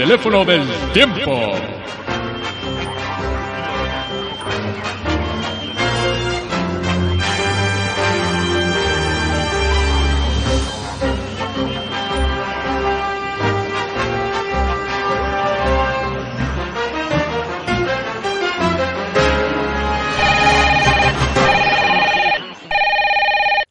teléfono del tiempo.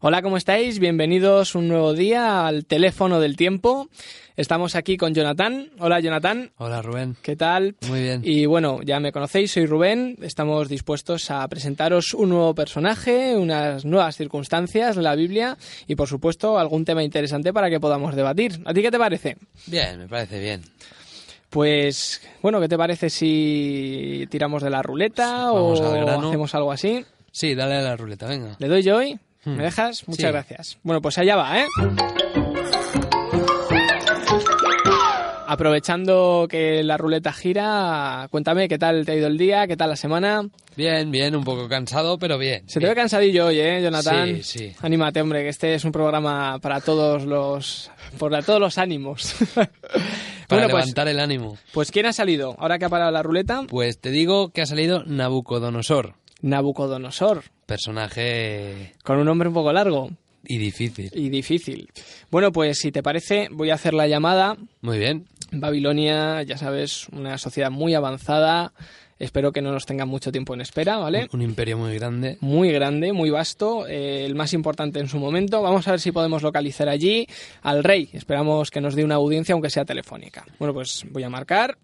Hola, ¿cómo estáis? Bienvenidos un nuevo día al teléfono del tiempo. Estamos aquí con Jonathan. Hola, Jonathan. Hola, Rubén. ¿Qué tal? Muy bien. Y bueno, ya me conocéis, soy Rubén. Estamos dispuestos a presentaros un nuevo personaje, unas nuevas circunstancias la Biblia y, por supuesto, algún tema interesante para que podamos debatir. ¿A ti qué te parece? Bien, me parece bien. Pues, bueno, ¿qué te parece si tiramos de la ruleta o hacemos algo así? Sí, dale a la ruleta, venga. ¿Le doy yo hoy? Hmm. ¿Me dejas? Muchas Sí. gracias. Bueno, pues allá va, ¿eh? Aprovechando que la ruleta gira, cuéntame qué tal te ha ido el día, qué tal la semana. Bien, bien, un poco cansado, pero bien. Se te ve cansadillo hoy, ¿eh, Jonathan? Sí, sí. Anímate, hombre, que este es un programa para todos los, para todos los ánimos. Para bueno, pues, levantar el ánimo. pues ¿quién ha salido? Ahora que ha parado la ruleta, Pues te digo que ha salido Nabucodonosor. Nabucodonosor, Personaje con un nombre un poco largo y difícil. y difícil. Bueno, pues si te parece, voy a hacer la llamada Muy bien. Babilonia, ya sabes, una sociedad muy avanzada. Espero que no nos tengan mucho tiempo en espera, ¿vale? Un, un imperio muy grande. Muy grande, muy vasto, eh, el más importante en su momento. Vamos a ver si podemos localizar allí al rey. Esperamos que nos dé una audiencia, aunque sea telefónica. Bueno, pues voy a marcar.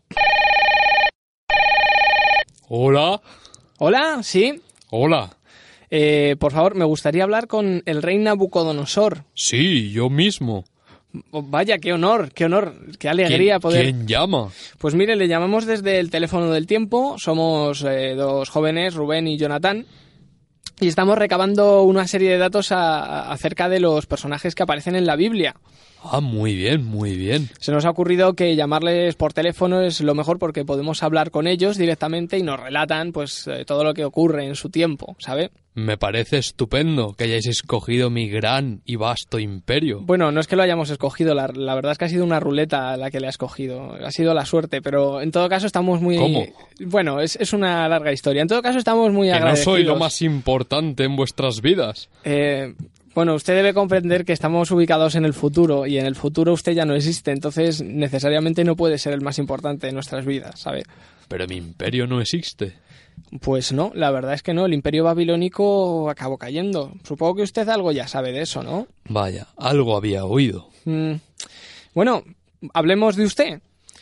Hola, Hola, sí. hola. Eh, por favor, me gustaría hablar con el rey Nabucodonosor. Sí, yo mismo. Oh, vaya, qué honor, qué honor, qué alegría ¿Quién, poder. quién llama? Pues mire, le llamamos desde el teléfono del tiempo. Somos eh, dos jóvenes, Rubén y Jonathan. Y estamos recabando una serie de datos a- a- acerca de los personajes que aparecen en la Biblia. Ah, muy bien, muy bien. Se nos ha ocurrido que llamarles por teléfono es lo mejor porque podemos hablar con ellos directamente y nos relatan pues eh, todo lo que ocurre en su tiempo, ¿sabe? Me parece estupendo que hayáis escogido mi gran y vasto imperio. Bueno, no es que lo hayamos escogido, la, la verdad es que ha sido una ruleta la que le ha escogido, ha sido la suerte, pero en todo caso estamos muy... ¿Cómo? Bueno, es, es una larga historia. En todo caso estamos muy que no agradecidos. soy lo más importante en vuestras vidas. Eh, bueno, usted debe comprender que estamos ubicados en el futuro y en el futuro usted ya no existe, entonces necesariamente no puede ser el más importante en nuestras vidas, ¿sabe? Pero mi imperio no existe. Pues no, la verdad es que no, el imperio babilónico acabó cayendo. Supongo que usted algo ya sabe de eso, ¿no? Vaya, algo había oído. Mm, Bueno, hablemos de usted.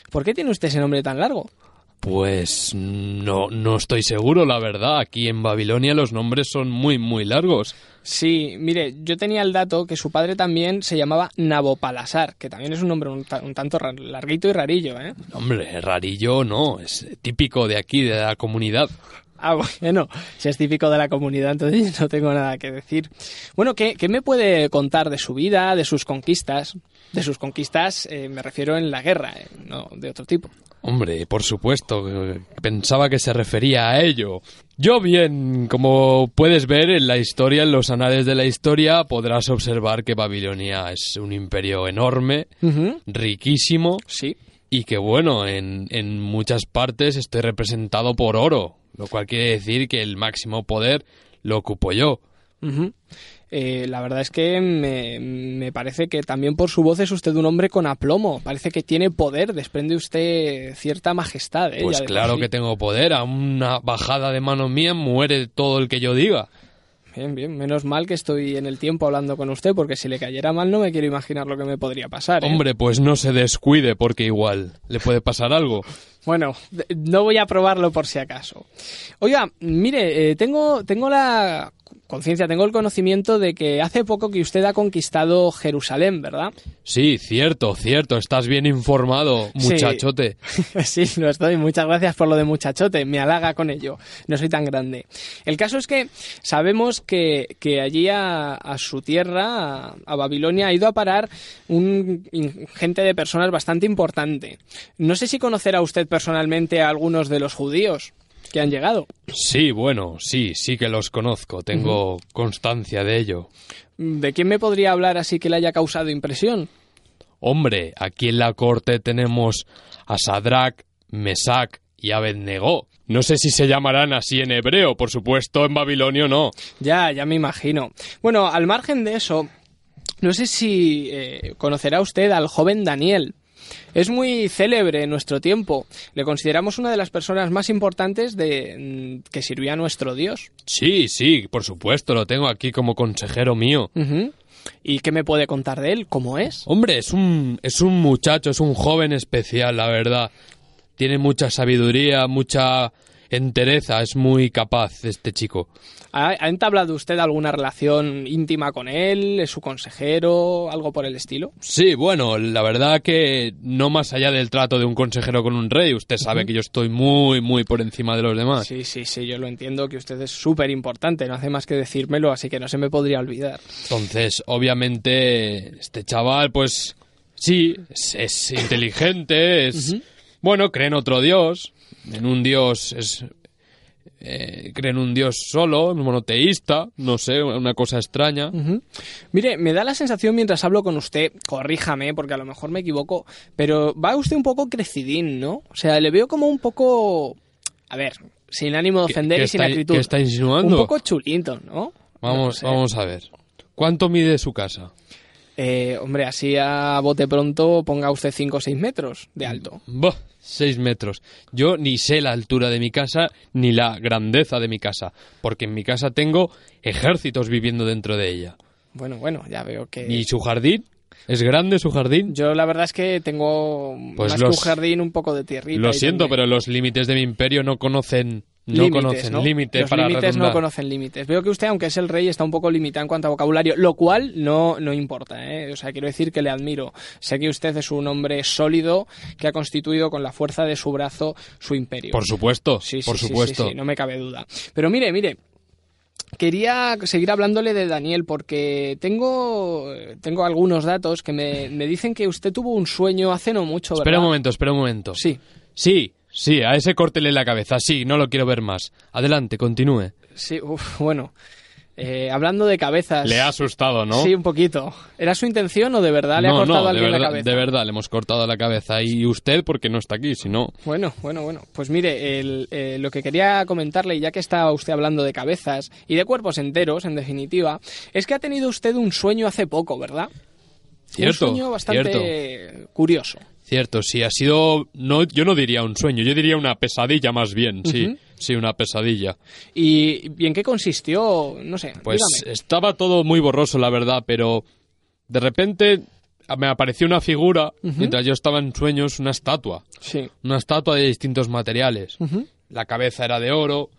¿Por qué tiene usted ese nombre tan largo? Pues no, no estoy seguro, la verdad. Aquí en Babilonia los nombres son muy, muy largos. Sí, mire, yo tenía el dato que su padre también se llamaba Nabopalasar, que también es un nombre un, ta- un tanto larguito y rarillo, ¿eh? Hombre, rarillo no, es típico de aquí, de la comunidad. Ah, bueno, si es típico de la comunidad, entonces no tengo nada que decir. Bueno, ¿qué, qué me puede contar de su vida, de sus conquistas? De sus conquistas eh, me refiero en la guerra, eh, no de otro tipo. Hombre, por supuesto, pensaba que se refería a ello. Yo bien, como puedes ver en la historia, en los anales de la historia, podrás observar que Babilonia es un imperio enorme, riquísimo, Sí. y que bueno, en, en muchas partes estoy representado por oro, lo cual quiere decir que el máximo poder lo ocupo yo. Eh, la verdad es que me, me parece que también por su voz es usted un hombre con aplomo. Parece que tiene poder, desprende usted cierta majestad. ¿eh? Pues Ya claro que tengo poder, a una bajada de mano mía muere todo el que yo diga. Bien, bien. Menos mal que estoy en el tiempo hablando con usted, porque si le cayera mal no me quiero imaginar lo que me podría pasar. ¿eh? Hombre, pues no se descuide porque igual le puede pasar algo. Bueno, no voy a probarlo por si acaso. Oiga, mire, eh, tengo, tengo la conciencia, tengo el conocimiento de que hace poco que usted ha conquistado Jerusalén, ¿verdad? Sí, cierto, cierto, estás bien informado, muchachote. Sí, lo estoy. Muchas gracias por lo de muchachote. Me halaga con ello. No soy tan grande. El caso es que sabemos que, que allí a, a su tierra, a, a Babilonia, ha ido a parar un gente de personas bastante importante. No sé si conocerá usted personalmente a algunos de los judíos que han llegado. Sí, bueno, sí, sí que los conozco, tengo constancia de ello. ¿De quién me podría hablar así que le haya causado impresión? Hombre, aquí en la corte tenemos a Sadrach, Mesach y Abednego. No sé si se llamarán así en hebreo, por supuesto en babilonio no. Ya, ya me imagino. Bueno, al margen de eso, no sé si eh, conocerá usted al joven Daniel. Es muy célebre en nuestro tiempo. Le consideramos una de las personas más importantes de mm, que sirvió a nuestro Dios. Sí, sí, por supuesto, lo tengo aquí como consejero mío. ¿Y qué me puede contar de él? ¿Cómo es? Hombre, es un, es un muchacho, es un joven especial, la verdad. Tiene mucha sabiduría, mucha entereza, es muy capaz este chico. ¿Ha, ha entablado usted alguna relación íntima con él? ¿Es su consejero? ¿Algo por el estilo? Sí, bueno, la verdad que no más allá del trato de un consejero con un rey, usted sabe que yo estoy muy, muy por encima de los demás. Sí, sí, sí, yo lo entiendo que usted es súper importante, no hace más que decírmelo, así que no se me podría olvidar. Entonces, obviamente, este chaval, pues sí, es, es inteligente, es... Bueno, cree en otro dios, en un dios es... eh, cree en un dios solo, monoteísta, no sé, una cosa extraña. Mire, me da la sensación mientras hablo con usted, corríjame porque a lo mejor me equivoco, pero va usted un poco crecidín, ¿no? O sea, le veo como un poco... A ver, sin ánimo de ¿Qué- ofender y sin está- acritud. qué está insinuando? Un poco chulito, ¿no? Vamos, No sé. vamos a ver. ¿Cuánto mide su casa? Eh, hombre, así a bote pronto ponga usted 5 o 6 metros de alto. Bah, seis metros. Yo ni sé la altura de mi casa ni la grandeza de mi casa, porque en mi casa tengo ejércitos viviendo dentro de ella. Bueno, bueno, ya veo que... ¿Y su jardín? ¿Es grande su jardín? Yo la verdad es que tengo Pues más los- que un jardín un poco de tierrita. Lo siento, pero los límites de mi imperio no conocen no Límites, conocen ¿no? límites Los para límites no conocen límites. Veo que usted, aunque es el rey, está un poco limitado en cuanto a vocabulario, lo cual no, no importa. ¿eh? O sea, quiero decir que le admiro. Sé que usted es un hombre sólido que ha constituido con la fuerza de su brazo su imperio. Por supuesto, Sí, sí, por sí, supuesto. no me cabe duda. Pero mire, mire. Quería seguir hablándole de Daniel porque tengo, tengo algunos datos que me, me dicen que usted tuvo un sueño hace no mucho, ¿verdad? Espera un momento, espera un momento. Sí, Sí, sí, a ese córtele la cabeza, sí, no lo quiero ver más. Adelante, continúe. sí, uf, bueno. Eh, hablando de cabezas. Le ha asustado, ¿no? Sí, un poquito. ¿Era su intención o de verdad le ha cortado no, a de alguien verdad, la cabeza? de verdad, le hemos cortado la cabeza. Y usted, porque no está aquí, si no... Bueno, bueno, bueno. Pues mire, el, eh, lo que quería comentarle, ya que está usted hablando de cabezas y de cuerpos enteros, en definitiva, es que ha tenido usted un sueño hace poco, ¿verdad? Cierto, Un sueño bastante curioso. Cierto, sí, ha sido... No, yo no diría un sueño, yo diría una pesadilla más bien, sí. Sí, una pesadilla. ¿Y, y en qué consistió? No sé, Pues dígame. estaba todo muy borroso, la verdad, pero de repente me apareció una figura, mientras yo estaba en sueños, una estatua. Sí. Una estatua de distintos materiales. La cabeza era de oro,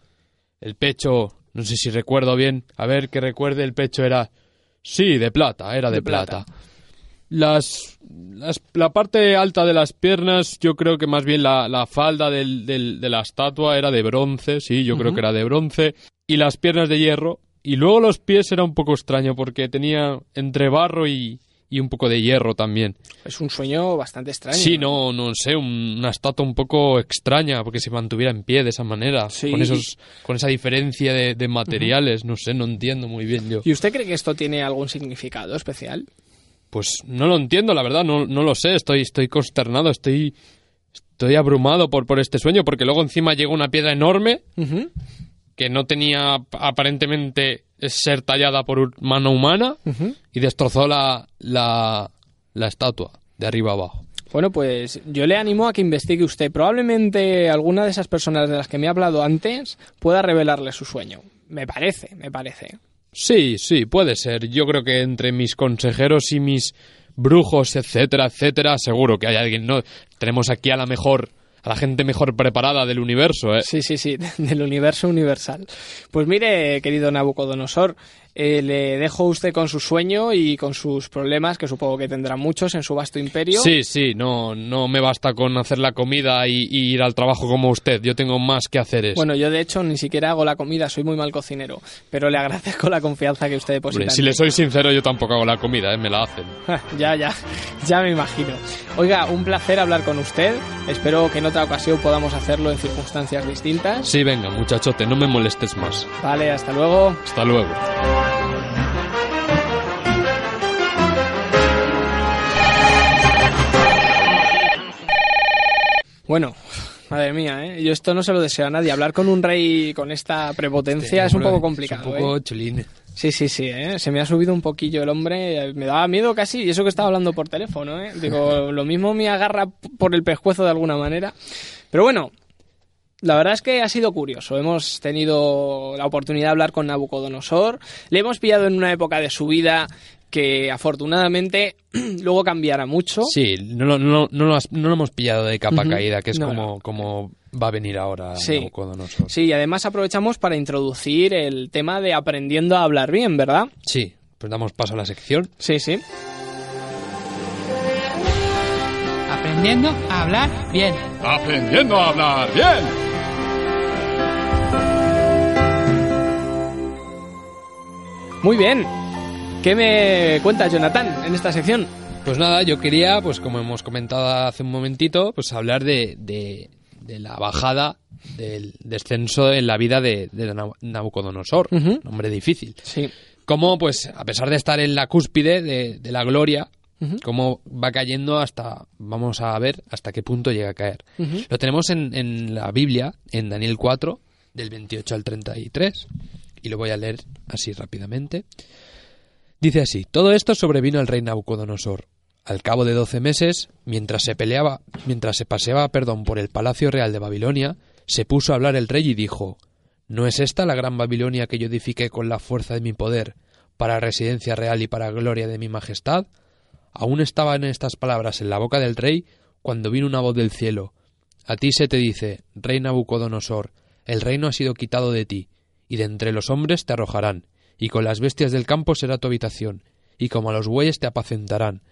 el pecho, no sé si recuerdo bien, a ver que recuerde, el pecho era... Sí, de plata, era de, De plata. plata. Las, las- la parte alta de las piernas, yo creo que más bien la, la falda del- del- de la estatua era de bronce, sí, yo creo que era de bronce, y las piernas de hierro, y luego los pies era un poco extraño porque tenía entre barro y, y un poco de hierro también. Es un sueño bastante extraño. Sí, no, no sé, un- una estatua un poco extraña porque se mantuviera en pie de esa manera, Sí. con esos, con esa diferencia de, de materiales, no sé, no entiendo muy bien yo. ¿Y usted cree que esto tiene algún significado especial? Pues no lo entiendo, la verdad, no, no lo sé, estoy, estoy consternado, estoy, estoy abrumado por, por este sueño porque luego encima llegó una piedra enorme que no tenía aparentemente ser tallada por mano humana y destrozó la, la, la estatua de arriba abajo. Bueno, pues yo le animo a que investigue usted. Probablemente alguna de esas personas de las que me ha hablado antes pueda revelarle su sueño. Me parece, me parece. Sí, sí, puede ser. Yo creo que entre mis consejeros y mis brujos, etcétera, etcétera, seguro que hay alguien, ¿no? Tenemos aquí a la mejor, a la gente mejor preparada del universo, ¿eh? Sí, sí, sí, del universo universal. Pues mire, querido Nabucodonosor, eh, le dejo usted con su sueño y con sus problemas, que supongo que tendrá muchos en su vasto imperio. Sí, sí, no, no me basta con hacer la comida y, y ir al trabajo como usted. Yo tengo más que hacer eso. Bueno, yo de hecho ni siquiera hago la comida, soy muy mal cocinero, pero le agradezco la confianza que usted deposita. Hombre, si le soy sincero, yo tampoco hago la comida, ¿eh? Me la hacen. ya, ya, ya me imagino. Oiga, un placer hablar con usted. Espero que en otra ocasión podamos hacerlo en circunstancias distintas. Sí, venga, muchachote, no me molestes más. Vale, hasta luego. Hasta luego. Bueno, madre mía, ¿eh? yo esto no se lo deseo a nadie. Hablar con un rey con esta prepotencia es un poco complicado. Es un poco ¿eh? chulín. Sí, sí, sí, ¿eh? se me ha subido un poquillo el hombre, me daba miedo casi, y eso que estaba hablando por teléfono, ¿eh? digo, lo mismo me agarra por el pescuezo de alguna manera, pero bueno, la verdad es que ha sido curioso. Hemos tenido la oportunidad de hablar con Nabucodonosor. Le hemos pillado en una época de su vida que afortunadamente luego cambiará mucho. Sí, no, lo- no, no, lo has- no lo hemos pillado de capa caída, que es No, como, como va a venir ahora Sí. Nabucodonosor. Sí, y además aprovechamos para introducir el tema de aprendiendo a hablar bien, ¿verdad? Sí, pues damos paso a la sección. Sí, sí. Aprendiendo a hablar bien. Aprendiendo a hablar bien. Muy bien. ¿Qué me cuentas, Jonathan, en esta sección? Pues nada, yo quería, pues como hemos comentado hace un momentito, pues hablar de, de- de la bajada del descenso en la vida de, de Nabu- Nabucodonosor, un hombre difícil. Sí. Cómo, pues, a pesar de estar en la cúspide de, la gloria, cómo va cayendo hasta, vamos a ver hasta qué punto llega a caer. Lo tenemos en, en la Biblia, en Daniel 4, del 28 al 33, y lo voy a leer así rápidamente. Dice así, todo esto sobrevino al rey Nabucodonosor. Al cabo de doce meses, mientras se peleaba, mientras se paseaba, perdón, por el palacio real de Babilonia, se puso a hablar el rey y dijo, ¿No es esta la gran Babilonia que yo edifiqué con la fuerza de mi poder, para residencia real y para gloria de mi majestad? Aún estaban estas palabras en la boca del rey cuando vino una voz del cielo. A ti se te dice, rey Nabucodonosor, el reino ha sido quitado de ti, y de entre los hombres te arrojarán, y con las bestias del campo será tu habitación, y como a los bueyes te apacentarán,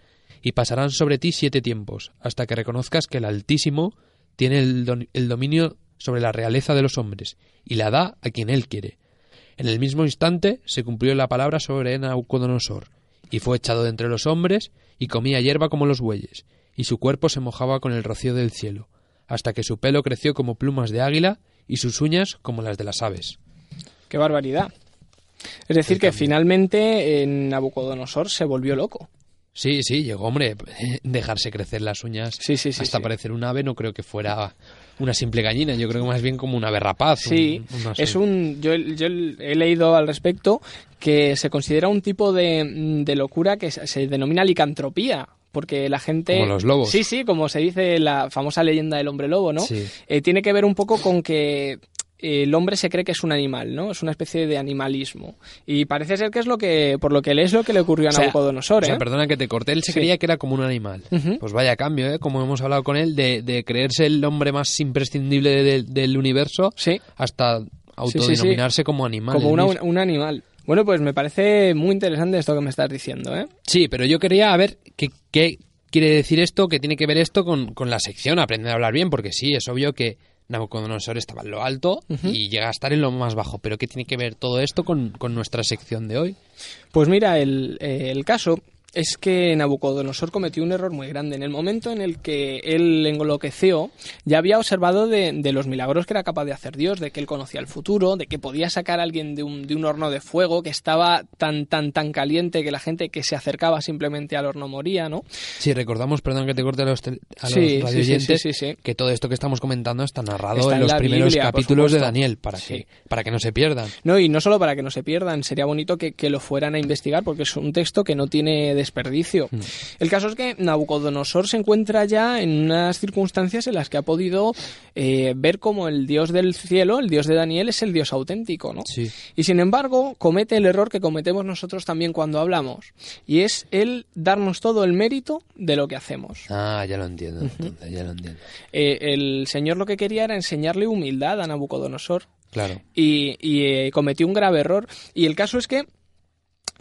y pasarán sobre ti siete tiempos, hasta que reconozcas que el Altísimo tiene el, el dominio sobre la realeza de los hombres, y la da a quien él quiere. En el mismo instante se cumplió la palabra sobre Nabucodonosor, y fue echado de entre los hombres, y comía hierba como los bueyes, y su cuerpo se mojaba con el rocío del cielo, hasta que su pelo creció como plumas de águila, y sus uñas como las de las aves. Qué barbaridad. Es decir, que finalmente en Nabucodonosor se volvió loco. Sí, sí, llegó, hombre, dejarse crecer las uñas Sí, sí, sí, hasta parecer un ave, no creo que fuera una simple gallina, yo creo que más bien como un ave rapaz. Sí, un- una- es un. Yo, yo he leído al respecto que se considera un tipo de, de locura que se denomina licantropía. Porque la gente. Como los lobos. Sí, sí, como se dice la famosa leyenda del hombre lobo, ¿no? Sí. Eh, tiene que ver un poco con que el hombre se cree que es un animal, ¿no? Es una especie de animalismo. Y parece ser que es lo que, por lo que lees, lo que le ocurrió a O sea, Nabucodonosor, o sea, ¿eh? perdona que te corté, él se Sí. creía que era como un animal. Pues vaya cambio, ¿eh? Como hemos hablado con él, de, de creerse el hombre más imprescindible de- del universo Sí. hasta sí, sí. autodenominarse como animal. Como una- un animal. Bueno, pues me parece muy interesante esto que me estás diciendo, ¿eh? Sí, pero yo quería ver qué, qué quiere decir esto, qué tiene que ver esto con, con la sección, aprender a hablar bien, porque sí, es obvio que Nabucodonosor estaba en lo alto y llega a estar en lo más bajo, pero ¿qué tiene que ver todo esto con, con nuestra sección de hoy? Pues mira, el, eh, el caso es que Nabucodonosor cometió un error muy grande. En el momento en el que él enloqueció, ya había observado de, de los milagros que era capaz de hacer Dios, de que él conocía el futuro, de que podía sacar a alguien de un, de un horno de fuego que estaba tan, tan, tan caliente que la gente que se acercaba simplemente al horno moría, ¿no? Sí, recordamos, perdón que te corte a los, tel- a los Sí, sí, sí, radioyentes, sí, sí, sí. que todo esto que estamos comentando está narrado Está en en los primeros Biblia, capítulos de. Daniel, para, que, para que no se pierdan. No, y no solo para que no se pierdan, sería bonito que, que lo fueran a investigar porque es un texto que no tiene desperdicio. Mm. El caso es que Nabucodonosor se encuentra ya en unas circunstancias en las que ha podido eh, ver como el Dios del cielo, el Dios de Daniel, es el Dios auténtico, ¿no? Sí. Y sin embargo, comete el error que cometemos nosotros también cuando hablamos, y es el darnos todo el mérito de lo que hacemos. Ah, ya lo entiendo, entonces, ya lo entiendo. Eh, el Señor lo que quería era enseñarle humildad a Nabucodonosor, Claro. y, y, eh, cometió un grave error. Y el caso es que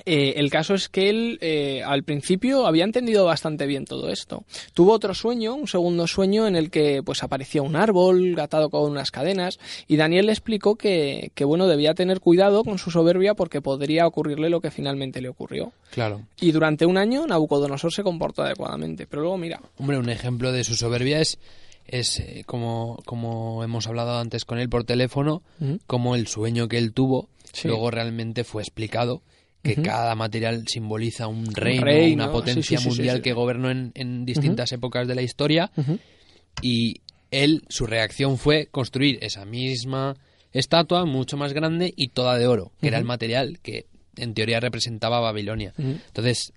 eh, el caso es que él eh, al principio había entendido bastante bien todo esto. Tuvo otro sueño, un segundo sueño en el que pues aparecía un árbol atado con unas cadenas y Daniel le explicó que, que bueno debía tener cuidado con su soberbia porque podría ocurrirle lo que finalmente le ocurrió. Claro. Y durante un año Nabucodonosor se comportó adecuadamente, pero luego mira, Hombre, un ejemplo de su soberbia es, es eh, como, como hemos hablado antes con él por teléfono, como el sueño que él tuvo Sí. luego realmente fue explicado que cada material simboliza un reino, reino, una potencia sí, sí, sí, mundial sí. que gobernó en, en distintas épocas de la historia. Y él, su reacción fue construir esa misma estatua mucho más grande y toda de oro, que era el material que en teoría representaba Babilonia. Entonces,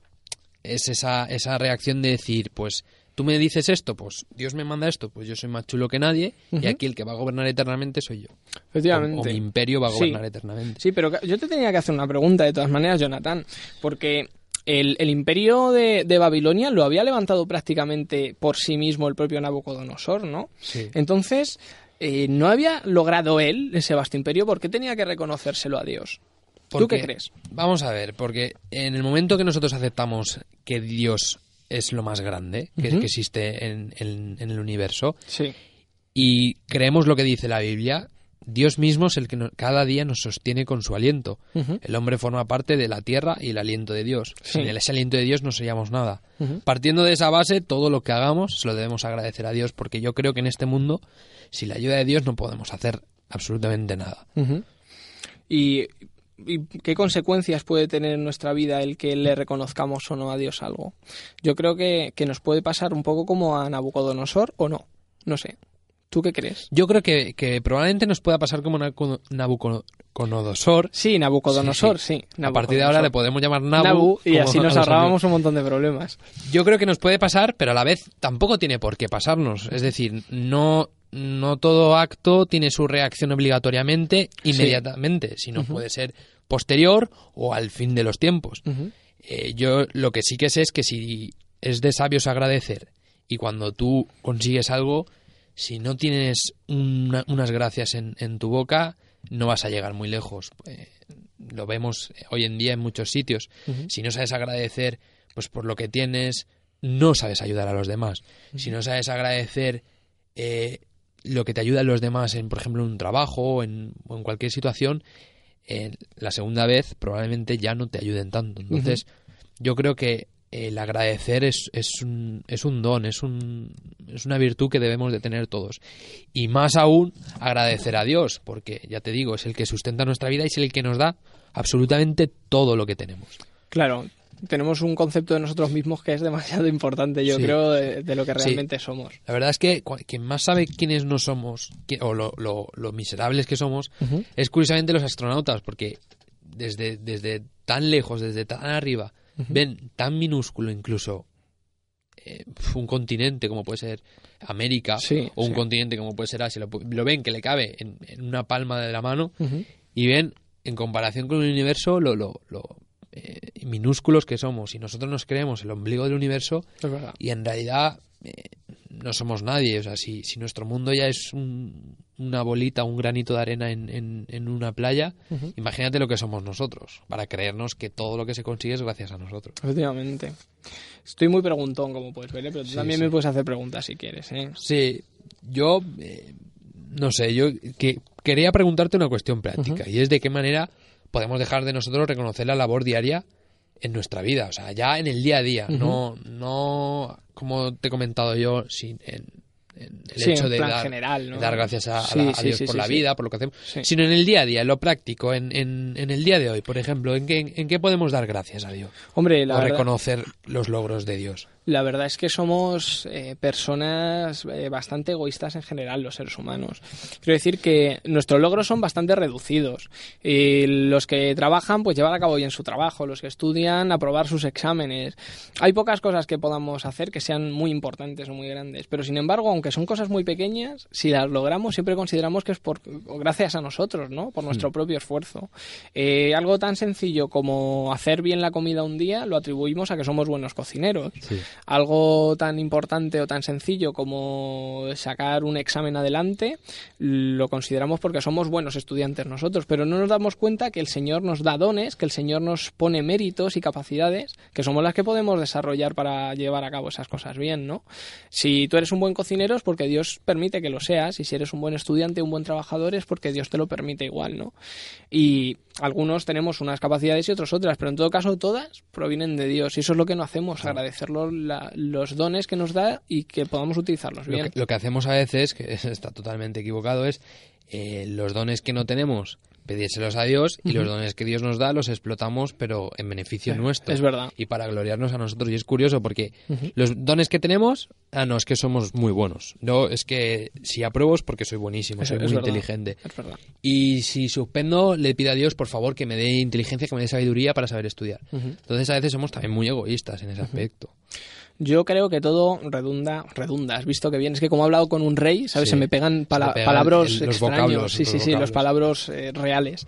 es esa, esa reacción de decir, pues, tú me dices esto, pues Dios me manda esto, pues yo soy más chulo que nadie, y aquí el que va a gobernar eternamente soy yo. O, Efectivamente. o mi imperio va a Sí. gobernar eternamente. Sí, pero yo te tenía que hacer una pregunta de todas maneras, Jonathan, porque el, el imperio de, de Babilonia lo había levantado prácticamente por sí mismo el propio Nabucodonosor, ¿no? Sí. Entonces, eh, ¿no había logrado él ese vasto imperio? ¿Por qué tenía que reconocérselo a Dios? ¿Tú qué crees? Vamos a ver, porque en el momento que nosotros aceptamos que Dios es lo más grande que, existe en, en- en el universo Sí. y creemos lo que dice la Biblia, Dios mismo es el que no- cada día nos sostiene con su aliento. El hombre forma parte de la tierra y el aliento de Dios. Sí. Sin ese aliento de Dios no seríamos nada. Partiendo de esa base, todo lo que hagamos se lo debemos agradecer a Dios, porque yo creo que en este mundo, sin la ayuda de Dios, no podemos hacer absolutamente nada. ¿Y, y qué consecuencias puede tener en nuestra vida el que le reconozcamos o no a Dios algo? Yo creo que, que nos puede pasar un poco como a Nabucodonosor o no. No sé. ¿Tú qué crees? Yo creo que, que probablemente nos pueda pasar como Nabucodo- Nabucodonosor. Sí, Nabucodonosor, sí. A partir de ahora le podemos llamar Nabu. Nabu, y así nos ahorrábamos un montón de problemas. Yo creo que nos puede pasar, pero a la vez tampoco tiene por qué pasarnos. Es decir, no, no todo acto tiene su reacción obligatoriamente inmediatamente, sino puede ser posterior o al fin de los tiempos. Eh, yo lo que sí que sé es que si es de sabios agradecer y cuando tú consigues algo, si no tienes una- unas gracias en, en tu boca, no vas a llegar muy lejos. Eh, lo vemos hoy en día en muchos sitios. Si no sabes agradecer pues por lo que tienes, no sabes ayudar a los demás. Si no sabes agradecer eh, lo que te ayuda a los demás en, por ejemplo, en un trabajo o en, o en cualquier situación, eh, la segunda vez probablemente ya no te ayuden tanto. Entonces, yo creo que el agradecer es, es, un, es un don, es, un, es una virtud que debemos de tener todos. Y más aún, agradecer a Dios, porque ya te digo, es el que sustenta nuestra vida y es el que nos da absolutamente todo lo que tenemos. Claro, tenemos un concepto de nosotros mismos que es demasiado importante, yo Sí. creo, de, de lo que Sí. realmente somos. La verdad es que quien más sabe quiénes no somos, o lo, lo- lo miserables que somos, es curiosamente los astronautas, porque desde, desde tan lejos, desde tan arriba, ven tan minúsculo incluso eh, un continente como puede ser América Sí, o un sí. continente como puede ser Asia, lo, lo ven que le cabe en, en una palma de la mano y ven en comparación con el universo lo, lo, lo, eh, minúsculos que somos. Y nosotros nos creemos el ombligo del universo y en realidad eh, no somos nadie. O sea, si, si nuestro mundo ya es un- una bolita, un granito de arena en, en- en una playa, imagínate lo que somos nosotros, para creernos que todo lo que se consigue es gracias a nosotros. Efectivamente. Estoy muy preguntón, como puedes ver, ¿eh? pero tú Sí, también sí. me puedes hacer preguntas si quieres. ¿eh? Sí, yo eh, no sé, yo que, quería preguntarte una cuestión práctica y es de qué manera podemos dejar de nosotros reconocer la labor diaria en nuestra vida, o sea, ya en el día a día, no, no como te he comentado yo, sin, en, en el Sí, hecho en de dar, general, ¿no? de dar gracias a, la- a Dios sí, por la vida, por lo que hacemos, sino en el día a día, en lo práctico, en, en, en el día de hoy, por ejemplo, ¿en qué, en qué podemos dar gracias a Dios? Hombre, la o verdad, reconocer los logros de Dios. La verdad es que somos eh, personas eh, bastante egoístas en general, los seres humanos. Quiero decir que nuestros logros son bastante reducidos. Y los que trabajan, pues llevar a cabo bien su trabajo. Los que estudian, aprobar sus exámenes. Hay pocas cosas que podamos hacer que sean muy importantes o muy grandes. Pero sin embargo, aunque son cosas muy pequeñas, si las logramos, siempre consideramos que es por gracias a nosotros, ¿no? Por nuestro propio esfuerzo. Eh, algo tan sencillo como hacer bien la comida un día lo atribuimos a que somos buenos cocineros. Algo tan importante o tan sencillo como sacar un examen adelante lo consideramos porque somos buenos estudiantes nosotros, pero no nos damos cuenta que el Señor nos da dones, que el Señor nos pone méritos y capacidades que somos las que podemos desarrollar para llevar a cabo esas cosas bien, ¿no? Si tú eres un buen cocinero es porque Dios permite que lo seas y si eres un buen estudiante, un buen trabajador es porque Dios te lo permite igual, ¿no? Y algunos tenemos unas capacidades y otros otras, pero en todo caso todas provienen de Dios y eso es lo que no hacemos, agradecerlo la- los dones que nos da y que podamos utilizarlos Lo bien. que, lo que hacemos a veces, que está totalmente equivocado, es eh, los dones que no tenemos, pedírselos a Dios y los dones que Dios nos da los explotamos, pero en beneficio Eh, nuestro. es verdad. Y para gloriarnos a nosotros. Y es curioso porque los dones que tenemos, ah, no, es que somos muy buenos. No, es que si apruebo es porque soy buenísimo, Es- soy es muy verdad. inteligente. Es verdad. Y si suspendo, le pido a Dios, por favor, que me dé inteligencia, que me dé sabiduría para saber estudiar. Entonces, a veces somos también muy egoístas en ese aspecto. Yo creo que todo redunda, redunda. Has visto que bien. Es que como he hablado con un rey, ¿sabes? Sí. Se me pegan pala- pegan el- los extraños. vocablos, sí, sí, sí, los palabras eh, reales.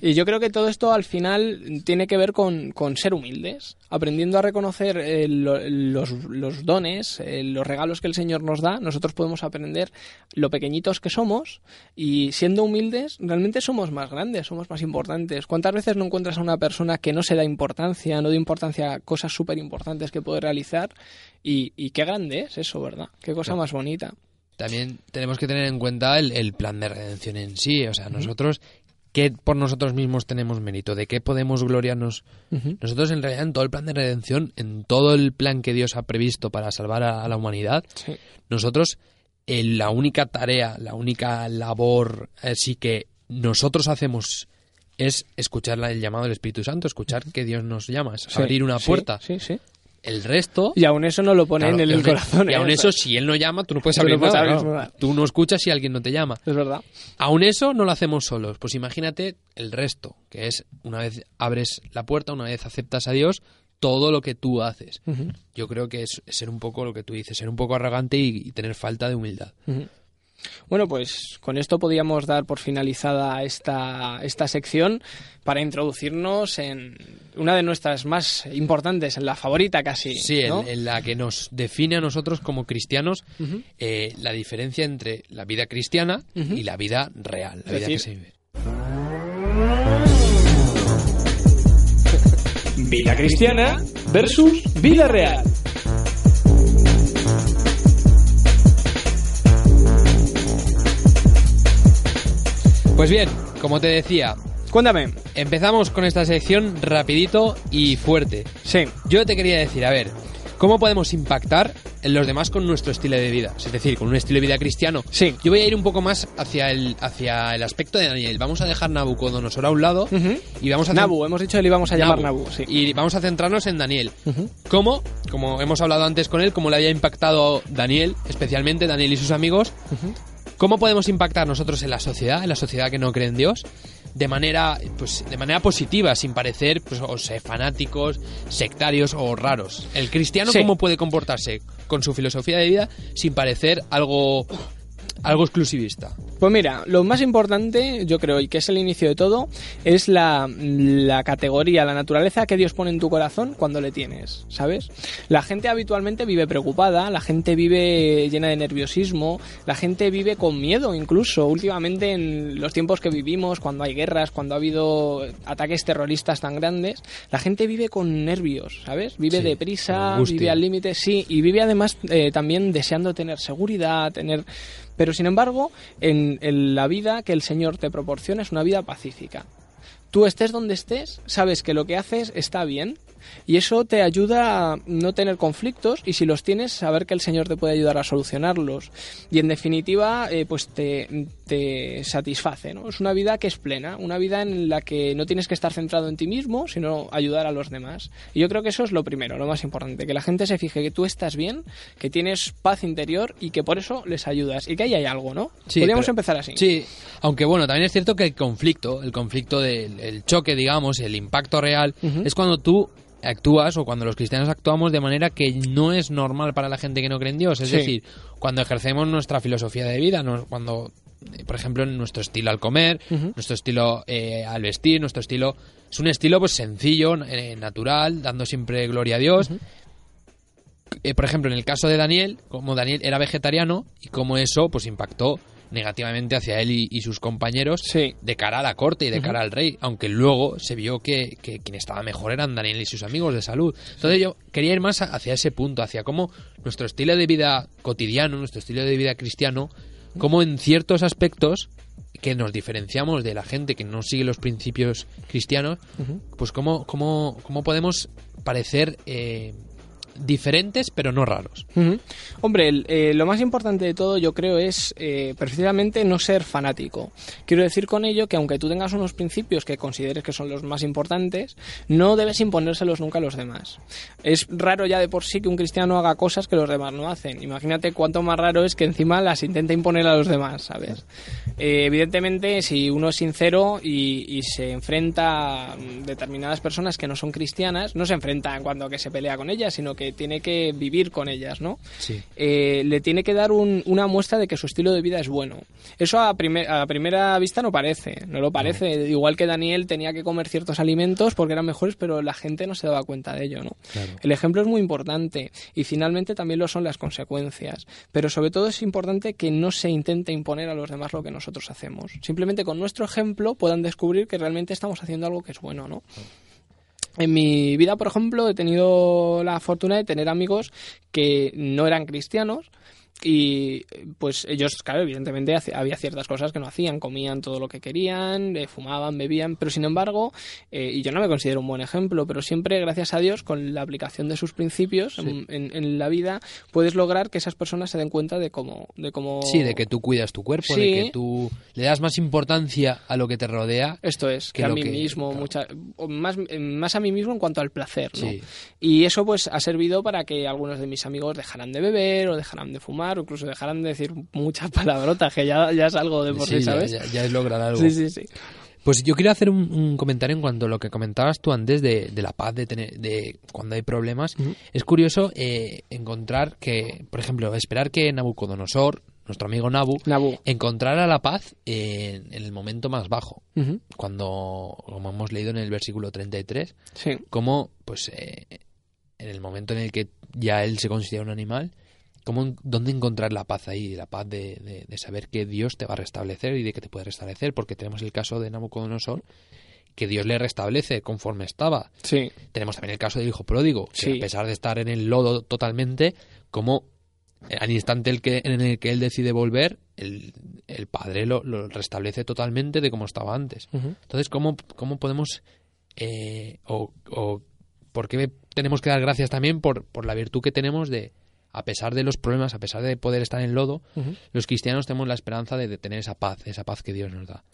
Y yo creo que todo esto al final tiene que ver con, con ser humildes, aprendiendo a reconocer eh, lo- los, los dones, eh, los regalos que el Señor nos da. Nosotros podemos aprender lo pequeñitos que somos y siendo humildes realmente somos más grandes, somos más importantes. ¿Cuántas veces no encuentras a una persona que no se da importancia, no da importancia a cosas súper importantes que puede realizar? Y, y qué grande es eso, ¿verdad? Qué cosa más bonita. También tenemos que tener en cuenta el, el plan de redención en sí. O sea, nosotros, ¿qué por nosotros mismos tenemos mérito? ¿De qué podemos gloriarnos? Nosotros, en realidad, en todo el plan de redención, en todo el plan que Dios ha previsto para salvar a, a la humanidad, Sí. nosotros, eh, la única tarea, la única labor, así que nosotros hacemos es escuchar la- el llamado del Espíritu Santo, escuchar que Dios nos llama, es Sí, abrir una puerta. Sí, sí. El resto... Y aún eso no lo Claro, en el aún- corazón. Y ¿eh? aún eso, si él no llama, tú no puedes Tú no abrir puedes nada, abrir claro. nada. Tú no escuchas si alguien no te llama. Es verdad. Aún eso no lo hacemos solos. Pues imagínate el resto, que es una vez abres la puerta, una vez aceptas a Dios, todo lo que tú haces. Yo creo que es ser un poco lo que tú dices, ser un poco arrogante y, y tener falta de humildad. Bueno, pues con esto podíamos dar por finalizada esta, esta sección para introducirnos en una de nuestras más importantes, en la favorita casi. Sí, en, ¿no? en la que nos define a nosotros como cristianos eh, la diferencia entre la vida cristiana y la vida real, la Es vida decir, que se vive. Vida cristiana versus vida real. Pues bien, como te decía, Cuéntame. empezamos con esta sección rapidito y fuerte. Sí. Yo te quería decir, a ver, ¿cómo podemos impactar en los demás con nuestro estilo de vida? Es decir, con un estilo de vida cristiano. Sí. Yo voy a ir un poco más hacia el, hacia el aspecto de Daniel. Vamos a dejar Nabucodonosor a un lado Ujú. y vamos a... Nabu, hemos dicho que le íbamos a llamar Nabu, sí. Y vamos a centrarnos en Daniel. Ujú. ¿Cómo? Como hemos hablado antes con él, cómo le había impactado Daniel, especialmente Daniel y sus amigos. ¿Cómo podemos impactar nosotros en la sociedad, en la sociedad que no cree en Dios? De manera, pues, de manera positiva, sin parecer pues, o sea, fanáticos, sectarios o raros. El cristiano, Sí. ¿cómo puede comportarse con su filosofía de vida sin parecer algo, algo exclusivista? Pues mira, lo más importante, yo creo, y que es el inicio de todo, es la, la categoría, la naturaleza que Dios pone en tu corazón cuando le tienes, ¿sabes? La gente habitualmente vive preocupada, la gente vive llena de nerviosismo, la gente vive con miedo incluso. Últimamente en los tiempos que vivimos, cuando hay guerras, cuando ha habido ataques terroristas tan grandes, la gente vive con nervios, ¿sabes? Vive Sí, deprisa, vive al límite, sí, y vive además eh, también deseando tener seguridad, tener... Pero sin embargo, en, en la vida que el Señor te proporciona es una vida pacífica. Tú estés donde estés, sabes que lo que haces está bien y eso te ayuda a no tener conflictos y si los tienes, saber que el Señor te puede ayudar a solucionarlos. Y en definitiva, eh, pues te, te satisface, ¿no? Es una vida que es plena, una vida en la que no tienes que estar centrado en ti mismo, sino ayudar a los demás. Y yo creo que eso es lo primero, lo más importante, que la gente se fije que tú estás bien, que tienes paz interior y que por eso les ayudas y que ahí hay algo, ¿no? Sí, Podríamos pero- empezar así. Sí, aunque bueno, también es cierto que el conflicto, el conflicto del el choque, digamos, el impacto real, es cuando tú actúas o cuando los cristianos actuamos de manera que no es normal para la gente que no cree en Dios. Es Sí. decir, cuando ejercemos nuestra filosofía de vida, no- cuando, eh, por ejemplo, en nuestro estilo al comer, nuestro estilo eh, al vestir, nuestro estilo... Es un estilo pues sencillo, eh, natural, dando siempre gloria a Dios. Eh, por ejemplo, en el caso de Daniel, como Daniel era vegetariano y como eso pues impactó negativamente hacia él y, y sus compañeros Sí. de cara a la corte y de cara al rey, aunque luego se vio que, que quien estaba mejor eran Daniel y sus amigos de salud. Entonces yo quería ir más hacia ese punto, hacia cómo nuestro estilo de vida cotidiano, nuestro estilo de vida cristiano, como en ciertos aspectos que nos diferenciamos de la gente que no sigue los principios cristianos, pues cómo, cómo, cómo podemos parecer eh, diferentes, pero no raros. Hombre, eh, lo más importante de todo yo creo es eh, precisamente no ser fanático. Quiero decir con ello que aunque tú tengas unos principios que consideres que son los más importantes, no debes imponérselos nunca a los demás. Es raro ya de por sí que un cristiano haga cosas que los demás no hacen. Imagínate cuánto más raro es que encima las intente imponer a los demás, ¿sabes? Eh, evidentemente, si uno es sincero y, se enfrenta a determinadas personas que no son cristianas, no se enfrenta en cuanto a que se pelea con ellas, sino que tiene que vivir con ellas, ¿no? Sí. Eh, le tiene que dar un- una muestra de que su estilo de vida es bueno. Eso a, primer- a primera vista no parece, no lo parece. Igual que Daniel tenía que comer ciertos alimentos porque eran mejores, pero la gente no se daba cuenta de ello, ¿no? Claro. El ejemplo es muy importante y finalmente también lo son las consecuencias. Pero sobre todo es importante que no se intente imponer a los demás lo que nosotros hacemos. Simplemente con nuestro ejemplo puedan descubrir que realmente estamos haciendo algo que es bueno, ¿no? En mi vida, por ejemplo, he tenido la fortuna de tener amigos que no eran cristianos y pues ellos, claro, evidentemente había ciertas cosas que no hacían, comían todo lo que querían, eh, fumaban, bebían, pero sin embargo, eh, y yo no me considero un buen ejemplo, pero siempre, gracias a Dios, con la aplicación de sus principios en, en- en la vida, puedes lograr que esas personas se den cuenta de cómo... De cómo Sí, de que tú cuidas tu cuerpo, Sí. de que tú le das más importancia a lo que te rodea. Esto es, que, que a mí que- mismo, claro. mucha- más, eh, más a mí mismo en cuanto al placer, ¿no? Sí. Y eso pues ha servido para que algunos de mis amigos dejaran de beber o dejaran de fumar o incluso dejaran de decir muchas palabrotas, que ya, ya es algo de por sí, ¿sabes? Ya, ya es lograr algo. Sí, sí, sí. Pues yo quiero hacer un, un comentario en cuanto a lo que comentabas tú antes de, de la paz, de tener, de cuando hay problemas. Es curioso eh, encontrar que, por ejemplo, esperar que Nabucodonosor, nuestro amigo Nabu, Nabu. encontrara la paz en, en el momento más bajo. Cuando, como hemos leído en el versículo 33, Sí. como pues eh, en el momento en el que ya él se considera un animal, cómo, dónde encontrar la paz ahí, la paz de, de- de saber que Dios te va a restablecer y de que te puede restablecer, porque tenemos el caso de Nabucodonosor, que Dios le restablece conforme estaba. Sí. Tenemos también el caso del hijo pródigo, que Sí. a pesar de estar en el lodo totalmente, como al instante el que, en el que él decide volver, el, el padre lo, lo restablece totalmente de como estaba antes. Entonces, ¿cómo, cómo podemos eh, o, o por qué tenemos que dar gracias también por, por la virtud que tenemos de, a pesar de los problemas, a pesar de poder estar en lodo, los cristianos tenemos la esperanza de, de tener esa paz, esa paz que Dios nos da.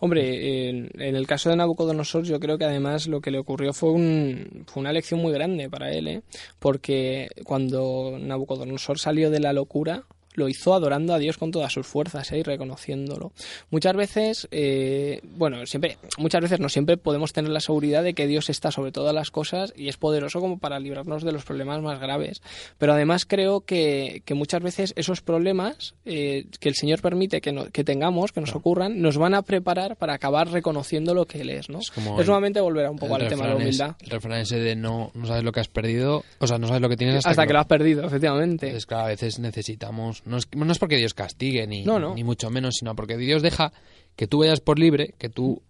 Hombre, en, en el caso de Nabucodonosor yo creo que además lo que le ocurrió fue, un, fue una lección muy grande para él, ¿eh? porque cuando Nabucodonosor salió de la locura, lo hizo adorando a Dios con todas sus fuerzas ¿eh? y reconociéndolo. Muchas veces, eh, bueno, siempre, muchas veces no siempre podemos tener la seguridad de que Dios está sobre todas las cosas y es poderoso como para librarnos de los problemas más graves. Pero además creo que, que muchas veces esos problemas eh, que el Señor permite que, no- que tengamos, que nos ocurran, nos van a preparar para acabar reconociendo lo que Él es, ¿no? Es como es nuevamente volver un poco al tema de la es- humildad. el refrán ese de no, no sabes lo que has perdido, o sea, no sabes lo que tienes hasta, Hasta que lo has perdido, efectivamente. Entonces, claro, a veces necesitamos. No es, no es porque Dios castigue, ni, No, no. ni mucho menos, sino porque Dios deja que tú vayas por libre, que tú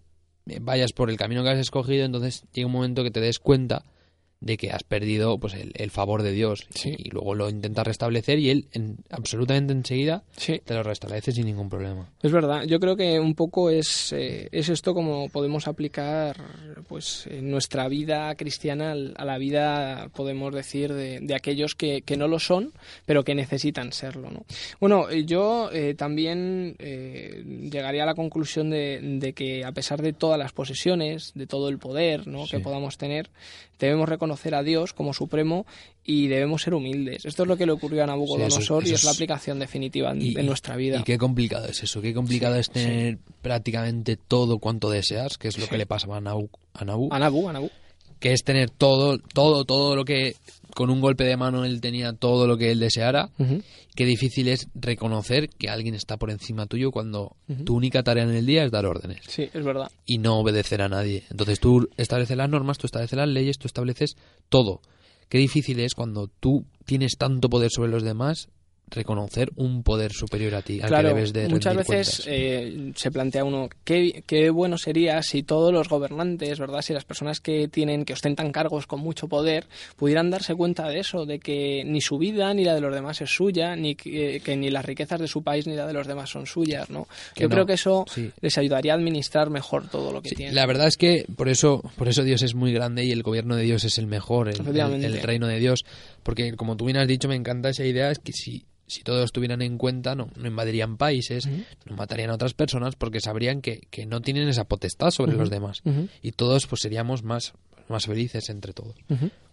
eh, vayas por el camino que has escogido, entonces llega un momento que te des cuenta de que has perdido pues el, el favor de Dios Sí. y luego lo intentas restablecer y él en, absolutamente enseguida Sí. te lo restablece sin ningún problema. Es verdad, yo creo que un poco es, eh, es esto como podemos aplicar pues en nuestra vida cristiana a la vida, podemos decir, de, de aquellos que, que no lo son, pero que necesitan serlo. ¿no? Bueno, eh, yo eh, también eh, llegaría a la conclusión de, de que a pesar de todas las posesiones, de todo el poder ¿no? que podamos tener, debemos reconocer a Dios como supremo y debemos ser humildes. Esto es lo que le ocurrió a Nabucodonosor eso y es la aplicación definitiva Y- en nuestra vida. Y qué complicado es eso, qué complicado es tener prácticamente todo cuanto deseas, que es lo que le pasaba a Nabu, a Nabu, A Nabu, a Nabu. que es tener todo, todo, todo lo que con un golpe de mano él tenía todo lo que él deseara. Ujú. Qué difícil es reconocer que alguien está por encima tuyo cuando tu única tarea en el día es dar órdenes Sí, es verdad. y no obedecer a nadie. Entonces tú estableces las normas, tú estableces las leyes, tú estableces todo. Qué difícil es cuando tú tienes tanto poder sobre los demás reconocer un poder superior a ti, al Claro, que debes de muchas veces eh, se plantea uno qué, qué bueno sería si todos los gobernantes, ¿verdad? Si las personas que tienen que ostentan cargos con mucho poder pudieran darse cuenta de eso, de que ni su vida ni la de los demás es suya, ni que, que ni las riquezas de su país ni la de los demás son suyas, ¿no? Que Yo no, creo que eso sí. les ayudaría a administrar mejor todo lo que Sí, tienen. la verdad es que por eso, por eso Dios es muy grande y el gobierno de Dios es el mejor, el, el reino de Dios. Porque como tú bien has dicho, me encanta esa idea, es que si, si todos tuvieran en cuenta, no, no invadirían países, no matarían a otras personas, porque sabrían que, que no tienen esa potestad sobre los demás. Y todos pues seríamos más, más felices entre todos.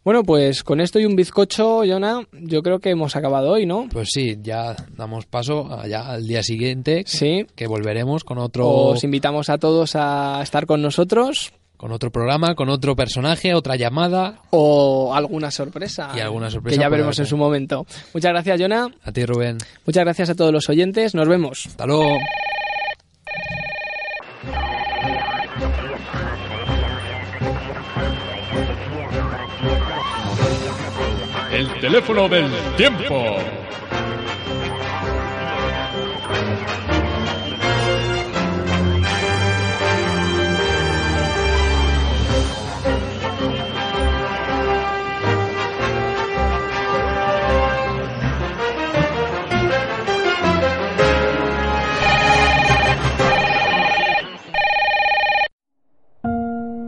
Bueno, pues con esto y un bizcocho, Jonah, yo creo que hemos acabado hoy, ¿no? Pues sí, ya damos paso allá al día siguiente, Sí. que volveremos con otro, Os invitamos a todos a estar con nosotros con otro programa, con otro personaje, otra llamada. o alguna sorpresa. Y alguna sorpresa Que ya veremos en su momento. Muchas gracias, Jonah. A ti, Rubén. Muchas gracias a todos los oyentes. Nos vemos. Hasta luego. El teléfono del tiempo.